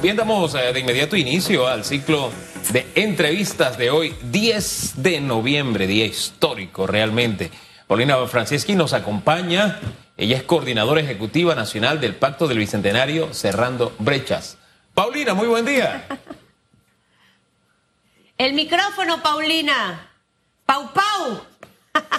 Bien, damos eh, de inmediato inicio al ciclo de entrevistas de hoy, 10 de noviembre, día histórico realmente. Paulina Franceschi nos acompaña. Ella es coordinadora ejecutiva nacional del Pacto del Bicentenario Cerrando Brechas. Paulina, muy buen día. El micrófono, Paulina. Pau Pau.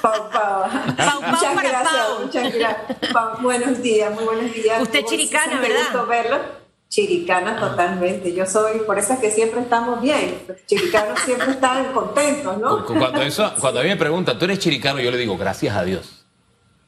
Pau Pau. Pau, Pau muchas para gracias, Pau. muchas gracias. Pau, buenos días, muy buenos días. Usted Muy- chiricana, ¿verdad? gusto verlo. Chiricana totalmente. Yo soy, por eso es que siempre estamos bien. Los chiricanos siempre están contentos, ¿no? Cuando, eso, cuando a mí me preguntan, ¿tú eres chiricano? Yo le digo, gracias a Dios.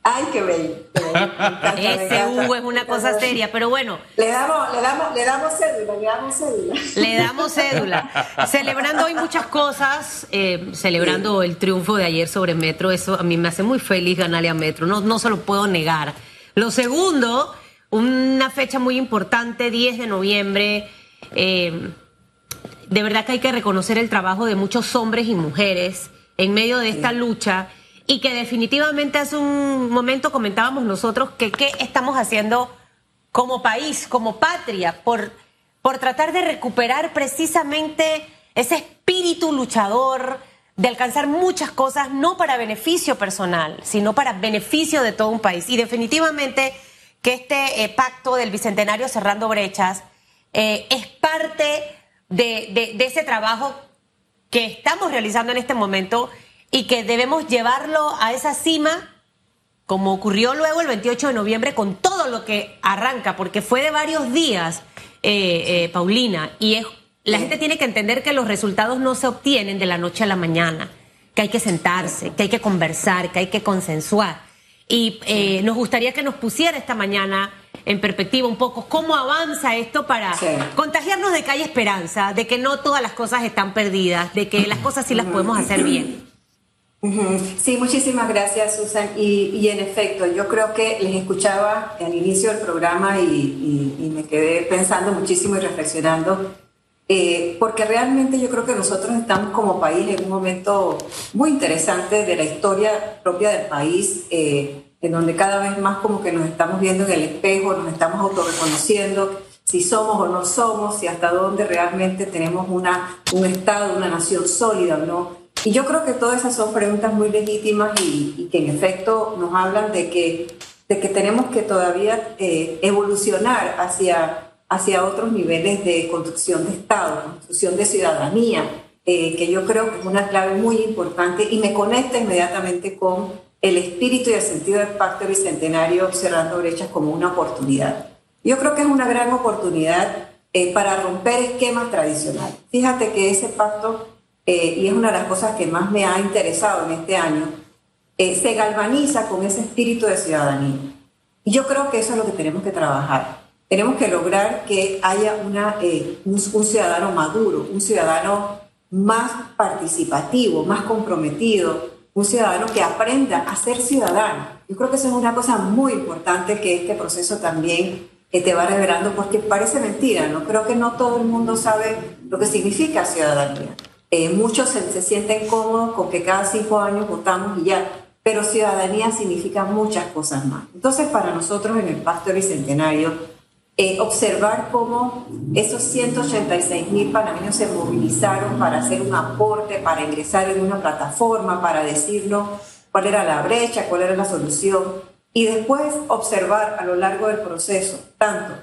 Ay, qué bello. qué bello. Me encanta, me Ese. Hugo es una cosa seria, pero bueno, Le damos, le damos, le damos cédula, le damos cédula. le damos cédula. Celebrando hoy muchas cosas, eh, celebrando el triunfo de ayer sobre Metro, eso a mí me hace muy feliz ganarle a Metro, no, no se lo puedo negar. Lo segundo, una fecha muy importante, 10 de noviembre. eh, de verdad que hay que reconocer el trabajo de muchos hombres y mujeres en medio de esta lucha y que definitivamente hace un momento comentábamos nosotros que qué estamos haciendo como país, como patria, por, por tratar de recuperar precisamente ese espíritu luchador de alcanzar muchas cosas, no para beneficio personal, sino para beneficio de todo un país. Y definitivamente que este eh, pacto del Bicentenario Cerrando Brechas eh, es parte de, ese trabajo que estamos realizando en este momento y que debemos llevarlo a esa cima como ocurrió luego el 28 de noviembre con todo lo que arranca, porque fue de varios días, eh, eh, Paulina, y es, la gente tiene que entender que los resultados no se obtienen de la noche a la mañana, que hay que sentarse, que hay que conversar, que hay que consensuar. Y eh, nos gustaría que nos pusiera esta mañana en perspectiva un poco cómo avanza esto para Sí. contagiarnos de que hay esperanza, de que no todas las cosas están perdidas, de que las cosas sí las podemos hacer bien. Sí, muchísimas gracias, Susan. Y, y en efecto, yo creo que les escuchaba al inicio del programa y, y- y me quedé pensando muchísimo y reflexionando, eh, porque realmente yo creo que nosotros estamos como país en un momento muy interesante de la historia propia del país, eh, en donde cada vez más como que nos estamos viendo en el espejo, nos estamos autorreconociendo si somos o no somos, si hasta dónde realmente tenemos una, un Estado, una nación sólida o no. Y yo creo que todas esas son preguntas muy legítimas y, y que en efecto nos hablan de que, de que tenemos que todavía eh, evolucionar hacia, hacia otros niveles de construcción de Estado, construcción de ciudadanía, eh, que yo creo que es una clave muy importante y me conecta inmediatamente con el espíritu y el sentido del Pacto Bicentenario cerrando brechas como una oportunidad. Yo creo que es una gran oportunidad eh, para romper esquemas tradicionales. Fíjate que ese pacto, eh, y es una de las cosas que más me ha interesado en este año, eh, se galvaniza con ese espíritu de ciudadanía. Y yo creo que eso es lo que tenemos que trabajar. Tenemos que lograr que haya una, eh, un, un ciudadano maduro, un ciudadano más participativo, más comprometido, un ciudadano que aprenda a ser ciudadano. Yo creo que eso es una cosa muy importante que este proceso también eh, te va revelando, porque parece mentira, ¿no? Creo que no todo el mundo sabe lo que significa ciudadanía. Eh, muchos se, se sienten cómodos con que cada cinco años votamos y ya, pero ciudadanía significa muchas cosas más. Entonces, para nosotros en el Pacto Bicentenario, eh, observar cómo esos 186 mil panameños se movilizaron para hacer un aporte, para ingresar en una plataforma, para decirnos cuál era la brecha, cuál era la solución, y después observar a lo largo del proceso, tanto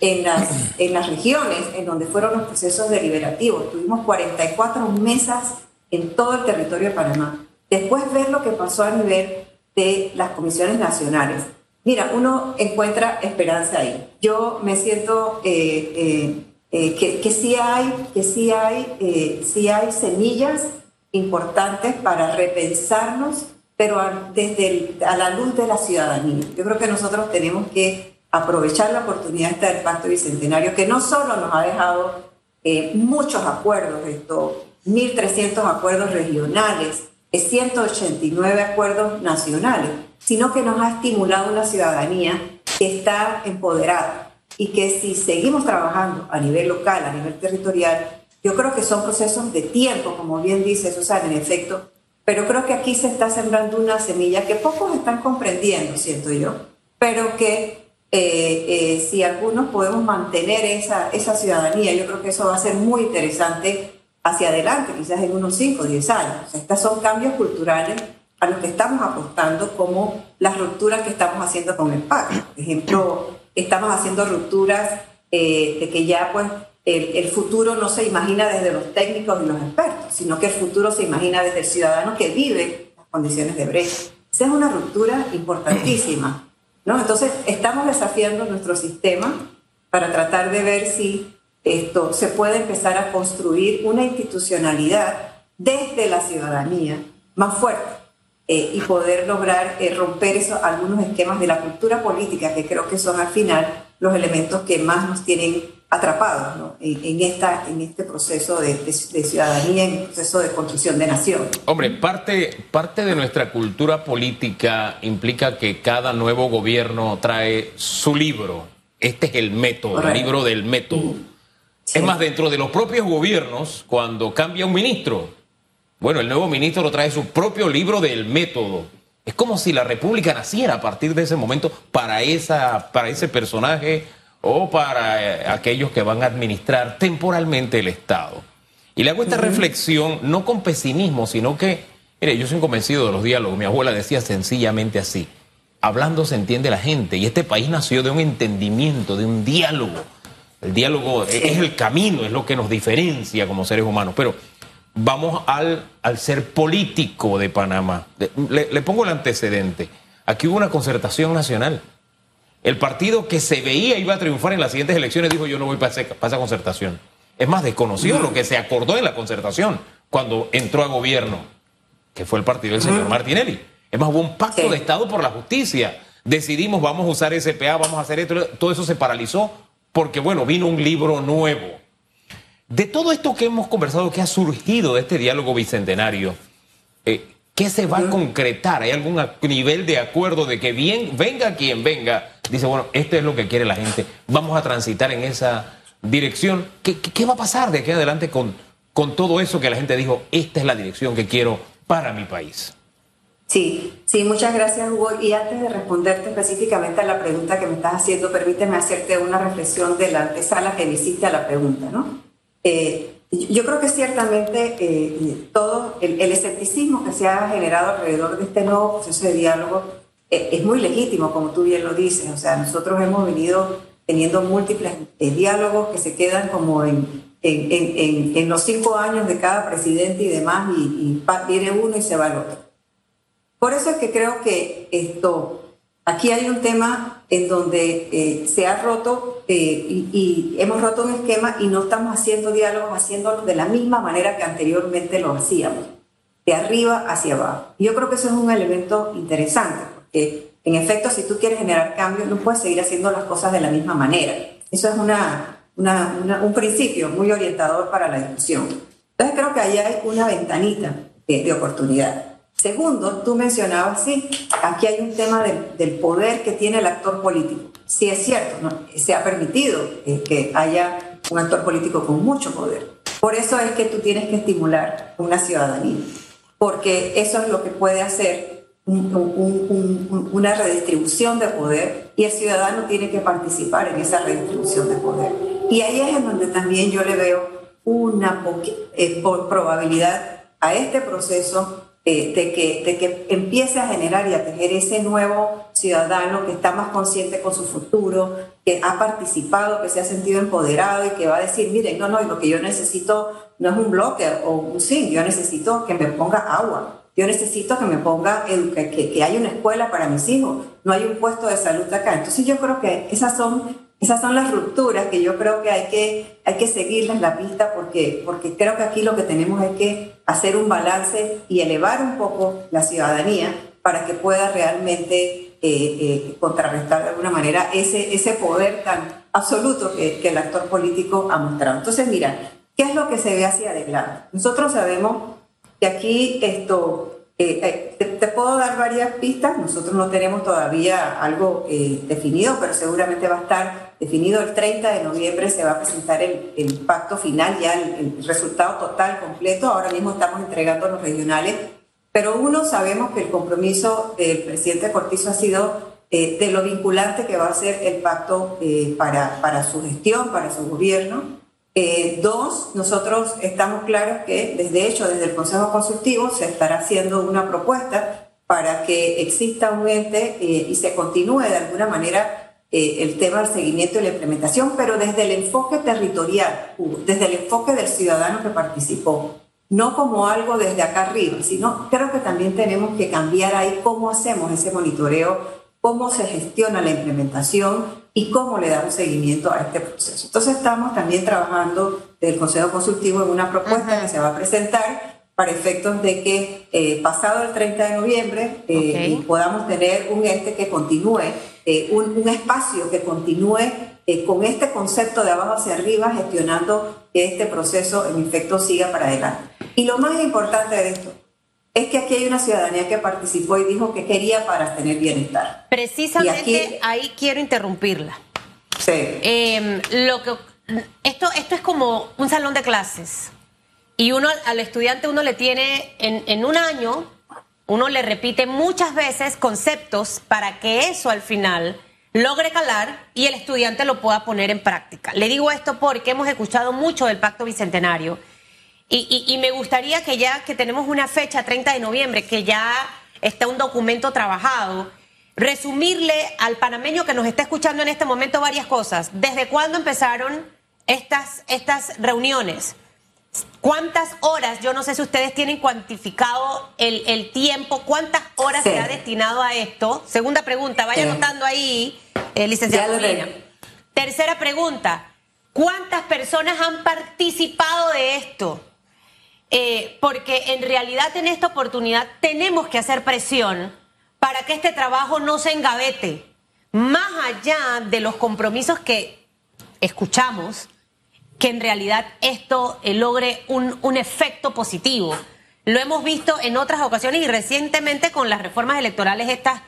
en las, en las regiones en donde fueron los procesos deliberativos, tuvimos 44 mesas en todo el territorio de Panamá, después ver lo que pasó a nivel de las comisiones nacionales. Mira, uno encuentra esperanza ahí. Yo me siento eh, eh, eh, que, que sí hay, que sí hay, eh, sí hay semillas importantes para repensarnos, pero a, desde el- a la luz de la ciudadanía. Yo creo que nosotros tenemos que aprovechar la oportunidad esta del Pacto Bicentenario, que no solo nos ha dejado eh, muchos acuerdos, esto, 1.300 acuerdos regionales, eh, 189 acuerdos nacionales, sino que nos ha estimulado una ciudadanía que está empoderada y que si seguimos trabajando a nivel local, a nivel territorial, yo creo que son procesos de tiempo, como bien dice Susana, en efecto, pero creo que aquí se está sembrando una semilla que pocos están comprendiendo, siento yo, pero que eh, si algunos podemos mantener esa, esa ciudadanía, yo creo que eso va a ser muy interesante hacia adelante, quizás en unos 5 o 10 años. O estos son cambios culturales a los que estamos apostando, como las rupturas que estamos haciendo con el PAC. Por ejemplo, estamos haciendo rupturas eh, de que ya pues el, el, futuro no se imagina desde los técnicos y los expertos, sino que el futuro se imagina desde el ciudadano que vive las condiciones de brecha. Esa es una ruptura importantísima. ¿no? Entonces, estamos desafiando nuestro sistema para tratar de ver si esto se puede empezar a construir una institucionalidad desde la ciudadanía más fuerte eh, y poder lograr eh, romper eso, algunos esquemas de la cultura política que creo que son al final los elementos que más nos tienen atrapados ¿no? en, esta, en este proceso de, de, ciudadanía, en el proceso de construcción de nación. Hombre, parte, parte de nuestra cultura política implica que cada nuevo gobierno trae su libro. Este es el método, el libro del método. Es más, dentro de los propios gobiernos, cuando cambia un ministro, bueno, el nuevo ministro trae su propio libro del método. Es como si la República naciera a partir de ese momento para, esa, para ese personaje o para eh, aquellos que van a administrar temporalmente el Estado. Y le hago esta reflexión no con pesimismo, sino que, mire, yo soy convencido de los diálogos. Mi abuela decía sencillamente así, hablando se entiende la gente y este país nació de un entendimiento, de un diálogo el diálogo es el camino, es lo que nos diferencia como seres humanos. Pero vamos al, al ser político de Panamá. Le, pongo el antecedente. Aquí hubo una concertación nacional. El partido que se veía iba a triunfar en las siguientes elecciones dijo yo no voy para, esa concertación. Es más, desconocido lo que se acordó en la concertación cuando entró a gobierno, que fue el partido del señor Martinelli. Es más, hubo un pacto de Estado por la justicia. Decidimos, vamos a usar SPA, vamos a hacer esto. Todo eso se paralizó porque bueno, vino un libro nuevo. De todo esto que hemos conversado, que ha surgido de este diálogo bicentenario, eh, ¿qué se va a concretar? ¿Hay algún nivel de acuerdo de que bien, venga quien venga, dice, bueno, esto es lo que quiere la gente, vamos a transitar en esa dirección? ¿Qué, qué va a pasar de aquí adelante con, con todo eso que la gente dijo, esta es la dirección que quiero para mi país? Sí, sí, muchas gracias Hugo. Y antes de responderte específicamente a la pregunta que me estás haciendo, permíteme hacerte una reflexión de la antesala que me hiciste a la pregunta, ¿no? Eh, yo creo que ciertamente eh, todo el, escepticismo que se ha generado alrededor de este nuevo proceso de diálogo eh, es muy legítimo, como tú bien lo dices. O sea, nosotros hemos venido teniendo múltiples diálogos que se quedan como en, los cinco años de cada presidente y demás, y, y viene uno y se va el otro. Por eso es que creo que esto, aquí hay un tema en donde eh, se ha roto eh, y, hemos roto un esquema y no estamos haciendo diálogos, haciéndolo de la misma manera que anteriormente lo hacíamos, de arriba hacia abajo. Y yo creo que eso es un elemento interesante, porque en efecto, si tú quieres generar cambios, no puedes seguir haciendo las cosas de la misma manera. Eso es una, un principio muy orientador para la discusión. Entonces creo que ahí hay una ventanita de oportunidad. Segundo, tú mencionabas, sí, aquí hay un tema del, poder que tiene el actor político. Sí es cierto, ¿no? se ha permitido eh, que haya un actor político con mucho poder. Por eso es que tú tienes que estimular una ciudadanía, porque eso es lo que puede hacer una redistribución de poder y el ciudadano tiene que participar en esa redistribución de poder. Y ahí es en donde también yo le veo una eh, probabilidad a este proceso de, que, de que empiece a generar y a tejer ese nuevo ciudadano que está más consciente con su futuro, que ha participado, que se ha sentido empoderado y que va a decir, miren, no, no, lo que yo necesito no es un bloque o un zinc, yo necesito que me ponga agua, yo necesito que me ponga, que, que haya una escuela para mis hijos, no hay un puesto de salud acá. Entonces yo creo que esas son esas son las rupturas que yo creo que hay que, hay que seguirles la pista porque, porque creo que aquí lo que tenemos es que hacer un balance y elevar un poco la ciudadanía para que pueda realmente eh, eh, contrarrestar de alguna manera ese, ese poder tan absoluto que, el actor político ha mostrado. Entonces, mira, ¿qué es lo que se ve hacia adelante? Nosotros sabemos que aquí esto eh, te, puedo dar varias pistas, nosotros no tenemos todavía algo definido, pero seguramente va a estar definido el 30 de noviembre, se va a presentar el, pacto final, ya el, resultado total, completo, ahora mismo estamos entregando los regionales, pero uno sabemos que el compromiso del presidente Cortizo ha sido eh, de lo vinculante que va a ser el pacto eh, para, para su gestión, para su gobierno. Eh, dos, nosotros estamos claros que desde hecho, desde el Consejo Consultivo se estará haciendo una propuesta para que exista un ente y se continúe de alguna manera el tema del seguimiento y la implementación, pero desde el enfoque territorial, desde el enfoque del ciudadano que participó no como algo desde acá arriba, sino creo que también tenemos que cambiar ahí cómo hacemos ese monitoreo, cómo se gestiona la implementación y cómo le damos seguimiento a este proceso. Entonces estamos también trabajando del Consejo Consultivo en una propuesta que se va a presentar para efectos de que eh, pasado el 30 de noviembre eh, podamos tener un ente que continúe, eh, un, un espacio que continúe eh, con este concepto de abajo hacia arriba, gestionando que este proceso en efecto siga para adelante. Y lo más importante de esto es que aquí hay una ciudadanía que participó y dijo que quería para tener bienestar. Precisamente ahí quiero interrumpirla. Sí. Em, lo que, esto, esto es como un salón de clases. Y uno al estudiante uno le tiene en, en un año, uno le repite muchas veces conceptos para que eso al final logre calar y el estudiante lo pueda poner en práctica. Le digo esto porque hemos escuchado mucho del Pacto Bicentenario y, me gustaría que ya que tenemos una fecha, 30 de noviembre, que ya está un documento trabajado, resumirle al panameño que nos está escuchando en este momento varias cosas. ¿Desde cuándo empezaron estas, estas reuniones? ¿Cuántas horas? Yo no sé si ustedes tienen cuantificado el, tiempo, ¿cuántas horas se ha destinado a esto? Segunda pregunta, vaya anotando ahí, eh, licenciado Tercera pregunta, ¿cuántas personas han participado de esto? Eh, porque en realidad en esta oportunidad tenemos que hacer presión para que este trabajo no se engavete, más allá de los compromisos que escuchamos que en realidad esto eh, logre un, un efecto positivo. Lo hemos visto en otras ocasiones y recientemente con las reformas electorales, estas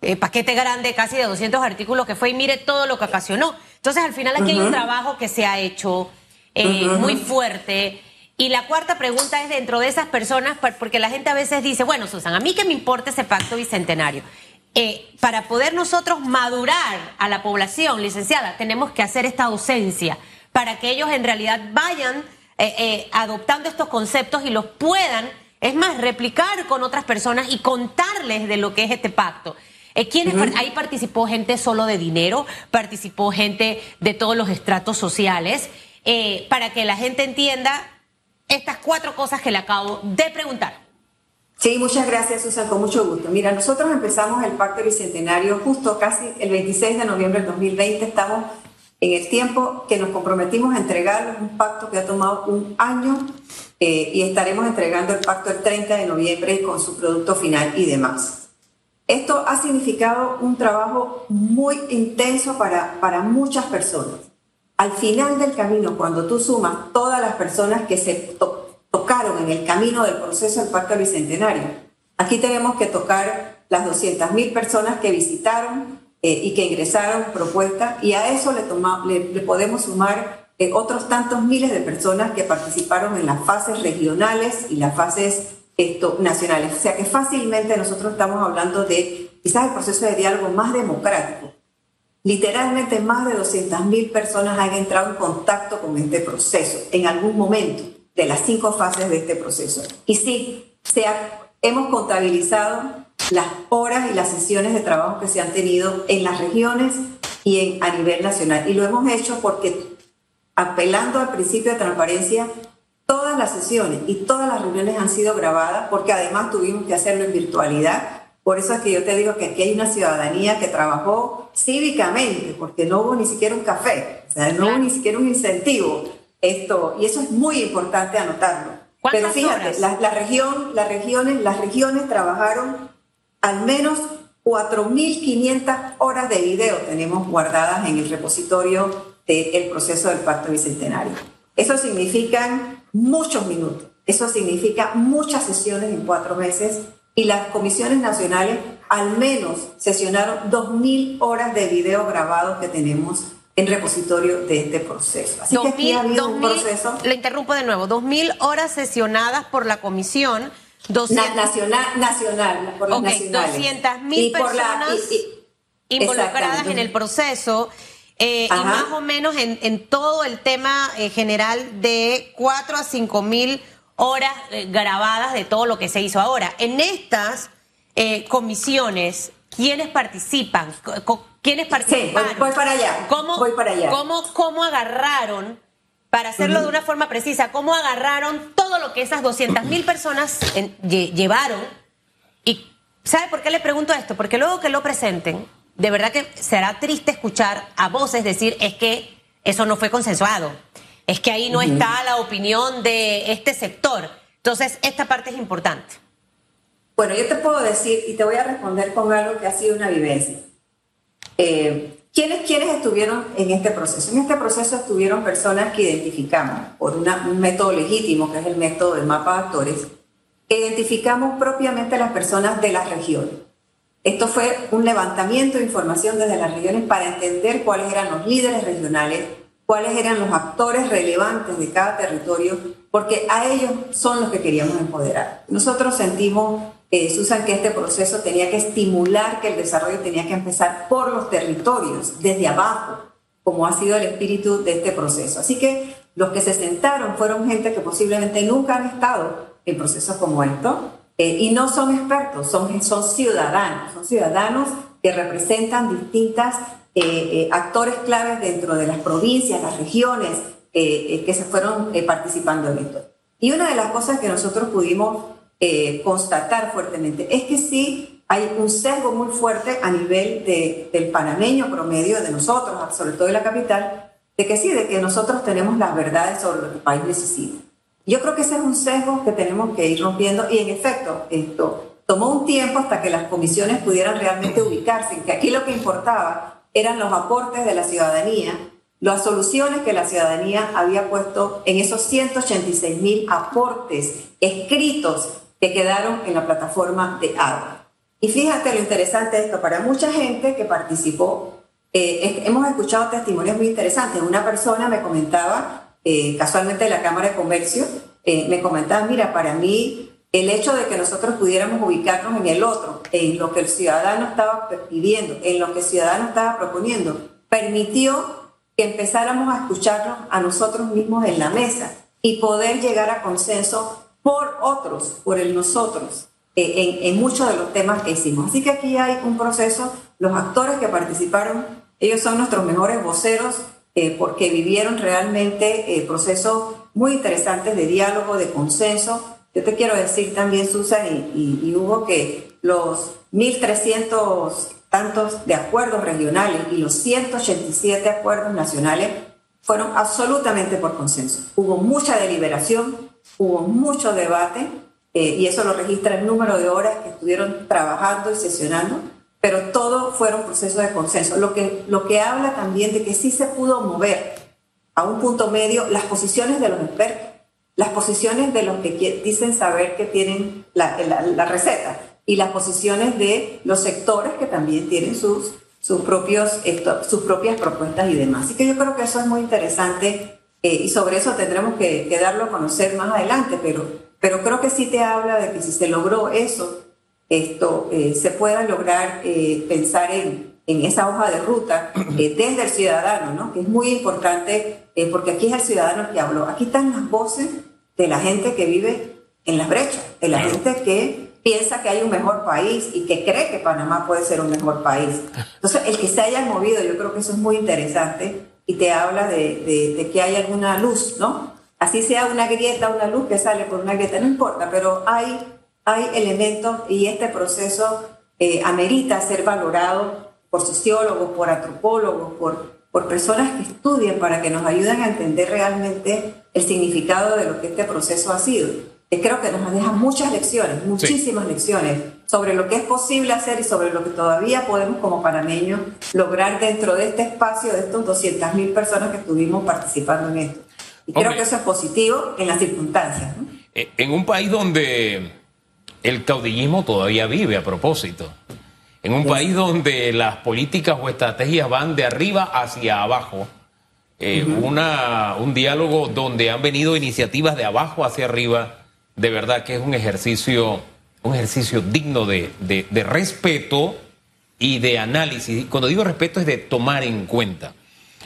eh, paquete grande, casi de 200 artículos que fue y mire todo lo que ocasionó. Entonces, al final aquí hay un trabajo que se ha hecho eh, muy fuerte. Y la cuarta pregunta es dentro de esas personas, porque la gente a veces dice, bueno, Susan, a mí que me importa ese pacto bicentenario. para poder nosotros madurar a la población, licenciada, tenemos que hacer esta ausencia para que ellos en realidad vayan eh, eh, adoptando estos conceptos y los puedan, es más, replicar con otras personas y contarles de lo que es este pacto. Eh, Ahí participó gente solo de dinero, participó gente de todos los estratos sociales, para que la gente entienda estas cuatro cosas que le acabo de preguntar. Sí, muchas gracias, Susan, con mucho gusto. Mira, nosotros empezamos el Pacto Bicentenario justo casi el 26 de noviembre del 2020. Estamos en el tiempo que nos comprometimos a entregar un pacto que ha tomado un año eh, y estaremos entregando el pacto el 30 de noviembre con su producto final y demás. Esto ha significado un trabajo muy intenso para, para muchas personas. Al final del camino, cuando tú sumas todas las personas que se tocaron en el camino del proceso del Pacto Bicentenario, aquí tenemos que tocar las 200.000 personas que visitaron, eh, y que ingresaron propuestas y a eso le, le, podemos sumar eh, otros tantos miles de personas que participaron en las fases regionales y las fases esto, nacionales. O sea que fácilmente nosotros estamos hablando de quizás el proceso de diálogo más democrático. Literalmente más de 200.000 personas han entrado en contacto con este proceso en algún momento de las cinco fases de este proceso. Y sí, se hemos contabilizado las horas y las sesiones de trabajo que se han tenido en las regiones y en, a nivel nacional. Y lo hemos hecho porque, apelando al principio de transparencia, todas las sesiones y todas las reuniones han sido grabadas porque además tuvimos que hacerlo en virtualidad. Por eso es que yo te digo que aquí hay una ciudadanía que trabajó cívicamente, porque no hubo ni siquiera un café, o sea, no hubo ni siquiera un incentivo. Esto, y eso es muy importante anotarlo. Pero fíjate, la, la, región, las regiones, las regiones trabajaron al menos 4.500 horas de video tenemos guardadas en el repositorio del proceso del Pacto Bicentenario. Eso significa muchos minutos, eso significa muchas sesiones en cuatro meses y las comisiones nacionales al menos sesionaron 2.000 horas de video grabados que tenemos en repositorio de este proceso. Así que aquí ha habido un proceso. Le interrumpo de nuevo, 2.000 horas sesionadas por la comisión nacional, nacional, por las nacionales. 200 mil personas. involucradas en el proceso. Eh, y más o menos en, todo el tema eh, general de 4 a 5 mil horas eh, grabadas de todo lo que se hizo ahora. En estas comisiones, ¿quiénes participan? ¿Quiénes participan? Sí, voy, para allá. ¿Cómo, voy para allá. ¿cómo, cómo agarraron, para hacerlo de una forma precisa, cómo agarraron todo lo que esas 200 mil personas llevaron? ¿Y sabe por qué le pregunto esto? Porque luego que lo presenten, de verdad que será triste escuchar a voces decir es que eso no fue consensuado, es que ahí no está la opinión de este sector. Entonces, esta parte es importante. Bueno, yo te puedo decir y te voy a responder con algo que ha sido una vivencia. Eh, ¿quiénes, estuvieron en este proceso? En este proceso estuvieron personas que identificamos por un método legítimo, que es el método del mapa de actores, identificamos propiamente a las personas de las regiones. Esto fue un levantamiento de información desde las regiones para entender cuáles eran los líderes regionales, cuáles eran los actores relevantes de cada territorio, porque a ellos son los que queríamos empoderar. Nosotros sentimos, eh, Susan, que este proceso tenía que estimular que el desarrollo tenía que empezar por los territorios, desde abajo, como ha sido el espíritu de este proceso. Así que los que se sentaron fueron gente que posiblemente nunca han estado en procesos como estos, eh, y no son expertos, son, son ciudadanos, son ciudadanos que representan distintas eh, eh, actores claves dentro de las provincias, las regiones que se fueron participando en esto. Y una de las cosas que nosotros pudimos constatar fuertemente es que sí hay un sesgo muy fuerte a nivel de, del panameño promedio, de nosotros, sobre todo de la capital, de que sí, de que nosotros tenemos las verdades sobre lo que el país necesita. Yo creo que ese es un sesgo que tenemos que ir rompiendo y en efecto esto tomó un tiempo hasta que las comisiones pudieran realmente ubicarse, que aquí lo que importaba eran los aportes de la ciudadanía, las soluciones que la ciudadanía había puesto en esos 186 mil aportes escritos que quedaron en la plataforma de agua. Y fíjate lo interesante de esto, para mucha gente que participó, eh, hemos escuchado testimonios muy interesantes. Una persona me comentaba eh, casualmente la Cámara de Comercio, eh, me comentaba, mira, para mí el hecho de que nosotros pudiéramos ubicarnos en el otro, en lo que el ciudadano estaba pidiendo, en lo que el ciudadano estaba proponiendo, permitió que empezáramos a escucharnos a nosotros mismos en la mesa y poder llegar a consenso por otros, por el nosotros, eh, en, muchos de los temas que hicimos. Así que aquí hay un proceso, los actores que participaron, ellos son nuestros mejores voceros eh, porque vivieron realmente eh, procesos muy interesantes de diálogo, de consenso. Yo te quiero decir también, Susan y, Hugo, que los 1.300 tantos de acuerdos regionales y los 187 acuerdos nacionales fueron absolutamente por consenso. Hubo mucha deliberación, hubo mucho debate, eh, y eso lo registra el número de horas que estuvieron trabajando y sesionando pero todo fueron procesos de consenso, lo que, lo que habla también de que sí se pudo mover a un punto medio las posiciones de los expertos, las posiciones de los que dicen saber que tienen la, la, receta y las posiciones de los sectores que también tienen sus, sus, propios, sus propias propuestas y demás. Así que yo creo que eso es muy interesante eh, y sobre eso tendremos que, que, darlo a conocer más adelante, pero, pero creo que sí te habla de que si se logró eso, esto eh, se pueda lograr eh, pensar en, en, esa hoja de ruta eh, desde el ciudadano, ¿no? que es muy importante porque aquí es el ciudadano que habló. Aquí están las voces de la gente que vive en las brechas, de la gente que piensa que hay un mejor país y que cree que Panamá puede ser un mejor país. Entonces, el que se haya movido, yo creo que eso es muy interesante y te habla de, de, de que hay alguna luz, ¿no? Así sea una grieta, una luz que sale por una grieta, no importa, pero hay hay elementos y este proceso eh, amerita ser valorado por sociólogos, por antropólogos, por, por personas que estudian para que nos ayuden a entender realmente el significado de lo que este proceso ha sido. Y creo que nos deja muchas lecciones, muchísimas lecciones sobre lo que es posible hacer y sobre lo que todavía podemos como panameños lograr dentro de este espacio de estos 200.000 personas que estuvimos participando en esto. Y creo que eso es positivo en las circunstancias. Eh, en un país donde el caudillismo todavía vive a propósito. En un país donde las políticas o estrategias van de arriba hacia abajo, eh, una, un diálogo donde han venido iniciativas de abajo hacia arriba, de verdad que es un ejercicio, un ejercicio digno de, respeto y de análisis. Cuando digo respeto es de tomar en cuenta.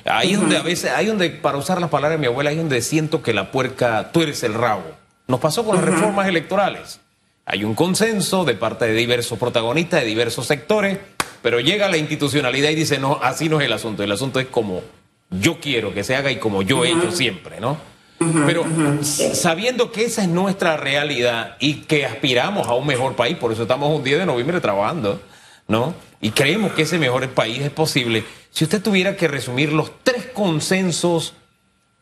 Ahí es donde a veces, ahí donde, para usar las palabras de mi abuela, ahí donde siento que la puerca tuerce el rabo. Nos pasó con las reformas electorales. Hay un consenso de parte de diversos protagonistas, de diversos sectores, pero llega la institucionalidad y dice, no, así no es el asunto. El asunto es como yo quiero que se haga y como yo he hecho siempre, ¿no? Pero sabiendo que esa es nuestra realidad y que aspiramos a un mejor país, por eso estamos un día de noviembre trabajando, ¿no? Y creemos que ese mejor país es posible. Si usted tuviera que resumir los tres consensos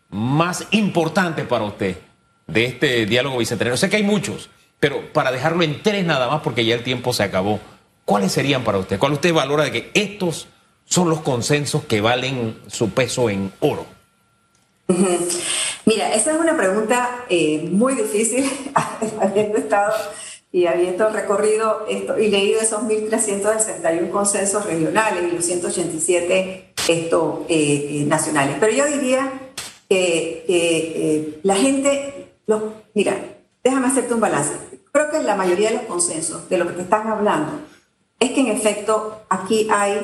más importantes para usted de este diálogo bicentenario, sé que hay muchos, pero para dejarlo en tres nada más porque ya el tiempo se acabó, ¿cuáles serían para usted? ¿Cuál usted valora de que estos son los consensos que valen su peso en oro? Mira, esa es una pregunta eh, muy difícil, habiendo estado y habiendo recorrido esto, y leído esos 1.361 consensos regionales y los 187 esto, eh, eh, nacionales. Pero yo diría que, la gente, mira, déjame hacerte un balance. Que la mayoría de los consensos de lo que te están hablando es que en efecto aquí hay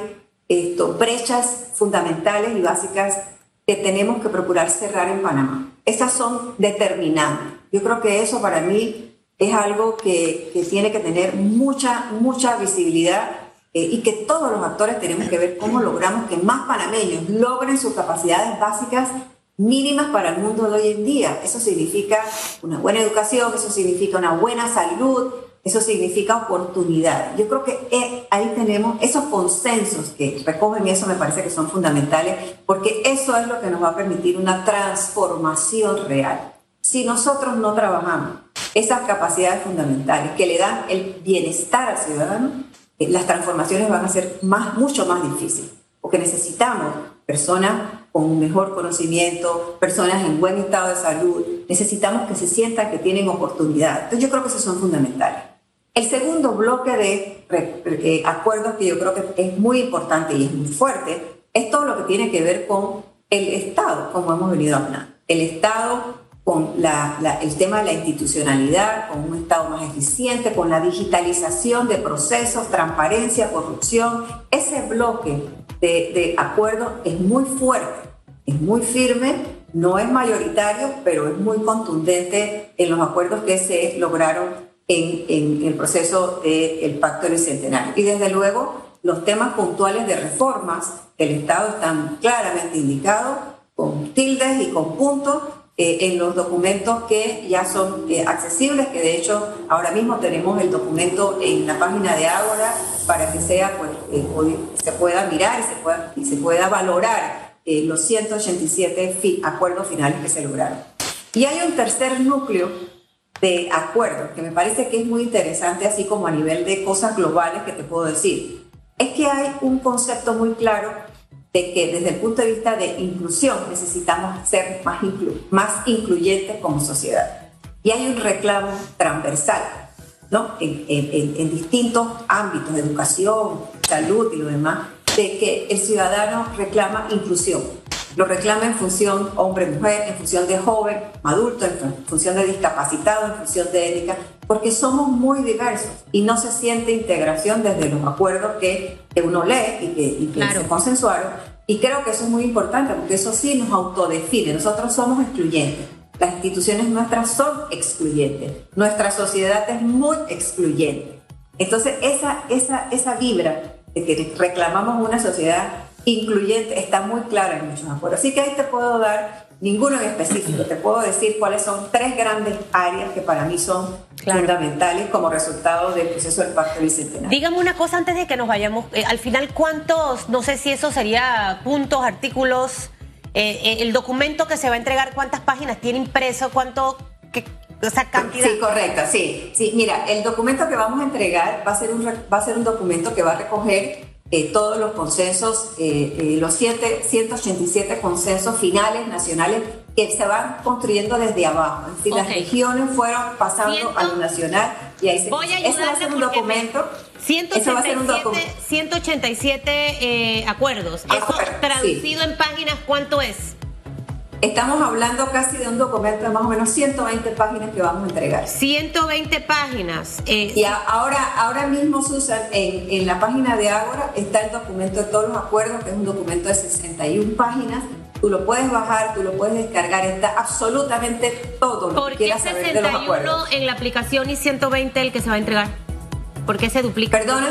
esto, brechas fundamentales y básicas que tenemos que procurar cerrar en Panamá. Esas son determinantes. Yo creo que eso para mí es algo que, tiene que tener mucha, mucha visibilidad eh, y que todos los actores tenemos que ver cómo logramos que más panameños logren sus capacidades básicas mínimas para el mundo de hoy en día. Eso significa una buena educación, eso significa una buena salud, eso significa oportunidad. Yo creo que eh, ahí tenemos esos consensos que recogen eso, me parece que son fundamentales, porque eso es lo que nos va a permitir una transformación real. Si nosotros no trabajamos esas capacidades fundamentales que le dan el bienestar al ciudadano, eh, las transformaciones van a ser más, mucho más difíciles, porque necesitamos personas con un mejor conocimiento, personas en buen estado de salud, necesitamos que se sientan que tienen oportunidad. Entonces yo creo que esos son fundamentales. El segundo bloque de eh, acuerdos que yo creo que es muy importante y es muy fuerte es todo lo que tiene que ver con el Estado, como hemos venido hablando. El Estado con el tema de la institucionalidad, con un Estado más eficiente, con la digitalización de procesos, transparencia, corrupción. Ese bloque de, de acuerdos es muy fuerte, es muy firme, no es mayoritario, pero es muy contundente en los acuerdos que se lograron en, el proceso del Pacto del Centenario. Y desde luego, los temas puntuales de reformas del Estado están claramente indicados con tildes y con puntos en los documentos que ya son eh, accesibles, que de hecho ahora mismo tenemos el documento en la página de Ágora para que sea, pues, eh, se pueda mirar y se pueda, y se pueda valorar los 187 acuerdos finales que se lograron. Y hay un tercer núcleo de acuerdo, que me parece que es muy interesante, así como a nivel de cosas globales que te puedo decir, es que hay un concepto muy claro de que desde el punto de vista de inclusión necesitamos ser más, más incluyentes como sociedad. Y hay un reclamo transversal, ¿no? En, en, en distintos ámbitos, educación, salud y lo demás, de que el ciudadano reclama inclusión lo reclama en función hombre-mujer, en función de joven, adulto, en función de discapacitado, en función de ética, porque somos muy diversos y no se siente integración desde los acuerdos que, uno lee y que, y que se consensuaron. Y creo que eso es muy importante porque eso sí nos autodefine. Nosotros somos excluyentes. Las instituciones nuestras son excluyentes. Nuestra sociedad es muy excluyente. Entonces, esa, esa, esa vibra de que reclamamos una sociedad incluyente está muy clara en muchos acuerdos. Así que ahí te puedo dar ninguno en específico, te puedo decir cuáles son tres grandes áreas que para mí son fundamentales como resultado del proceso del Pacto Bicentenario. Dígame una cosa antes de que nos vayamos. Eh, al final, ¿cuántos, no sé si eso sería puntos, artículos, eh, eh, el documento que se va a entregar, cuántas páginas tiene impreso, cuánto... esa cantidad. Sí, correcto, sí. Sí, mira, el documento que vamos a entregar va a ser un, va a ser un documento que va a recoger eh, todos los consensos, eh, eh, los siete, 187 consensos finales nacionales que se van construyendo desde abajo. Es decir, las regiones fueron pasando a lo nacional y ahí se... Voy a ese va a ser un documento. 187, 187 acuerdos. Eso traducido en páginas, ¿cuánto es? Estamos hablando casi de un documento de más o menos 120 páginas que vamos a entregar. 120 páginas. Eh. Y ahora, ahora mismo, Susan, en, en la página de Ágora está el documento de todos los acuerdos, que es un documento de 61 páginas. Tú lo puedes bajar, tú lo puedes descargar, está absolutamente todo lo que quieras saber de los acuerdos. en la aplicación y 120 el que se va a entregar? ¿Por qué se duplica? Perdona.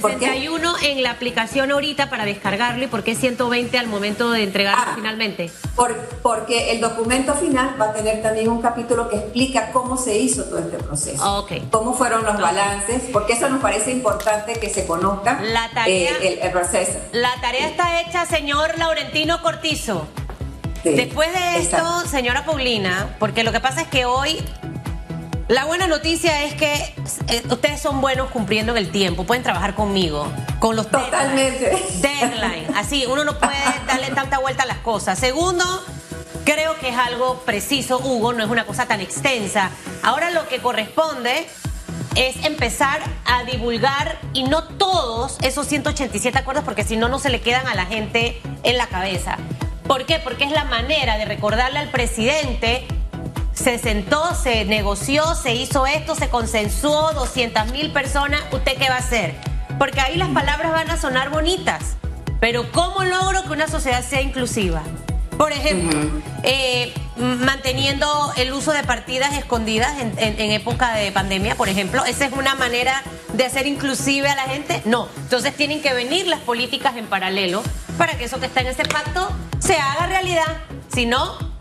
61 en la aplicación ahorita para descargarlo y por qué 120 al momento de entregarlo ah, finalmente. porque el documento final va a tener también un capítulo que explica cómo se hizo todo este proceso. Okay. Cómo fueron los balances, porque eso nos parece importante que se conozca la tarea, eh, el, proceso. La tarea está hecha, señor Laurentino Cortizo. Después de esto, señora Paulina, porque lo que pasa es que hoy la buena noticia es que eh, ustedes son buenos cumpliendo en el tiempo, pueden trabajar conmigo, con los Totalmente. Deadline. Así, uno no puede darle tanta vuelta a las cosas. Segundo, creo que es algo preciso, Hugo, no es una cosa tan extensa. Ahora lo que corresponde es empezar a divulgar y no todos esos 187 acuerdos, porque si no, no se le quedan a la gente en la cabeza. ¿Por qué? Porque es la manera de recordarle al presidente se sentó, se negoció, se hizo esto, se consensuó, 200 mil personas, ¿usted qué va a hacer? Porque ahí las palabras van a sonar bonitas, pero ¿cómo logro que una sociedad sea inclusiva? Por ejemplo, eh, manteniendo el uso de partidas escondidas en, época de pandemia, por ejemplo, ¿esa es una manera de hacer inclusive a la gente? No. Entonces tienen que venir las políticas en paralelo para que eso que está en ese pacto se haga realidad. Si no,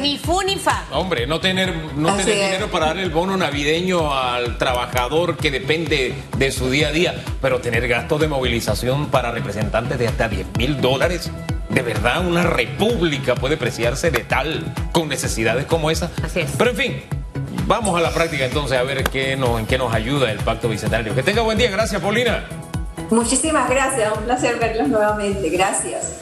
ni fu ni fa. Hombre, no tener, no tener dinero para dar el bono navideño al trabajador que depende de su día a día, pero tener gastos de movilización para representantes de hasta 10 mil dólares. ¿De verdad una república puede preciarse de tal con necesidades como esa? Así es. Pero en fin, vamos a la práctica entonces a ver qué nos, en qué nos ayuda el Pacto Bicentenario. Que tenga buen día. Gracias, Paulina. Muchísimas gracias. Un placer verlos nuevamente. Gracias.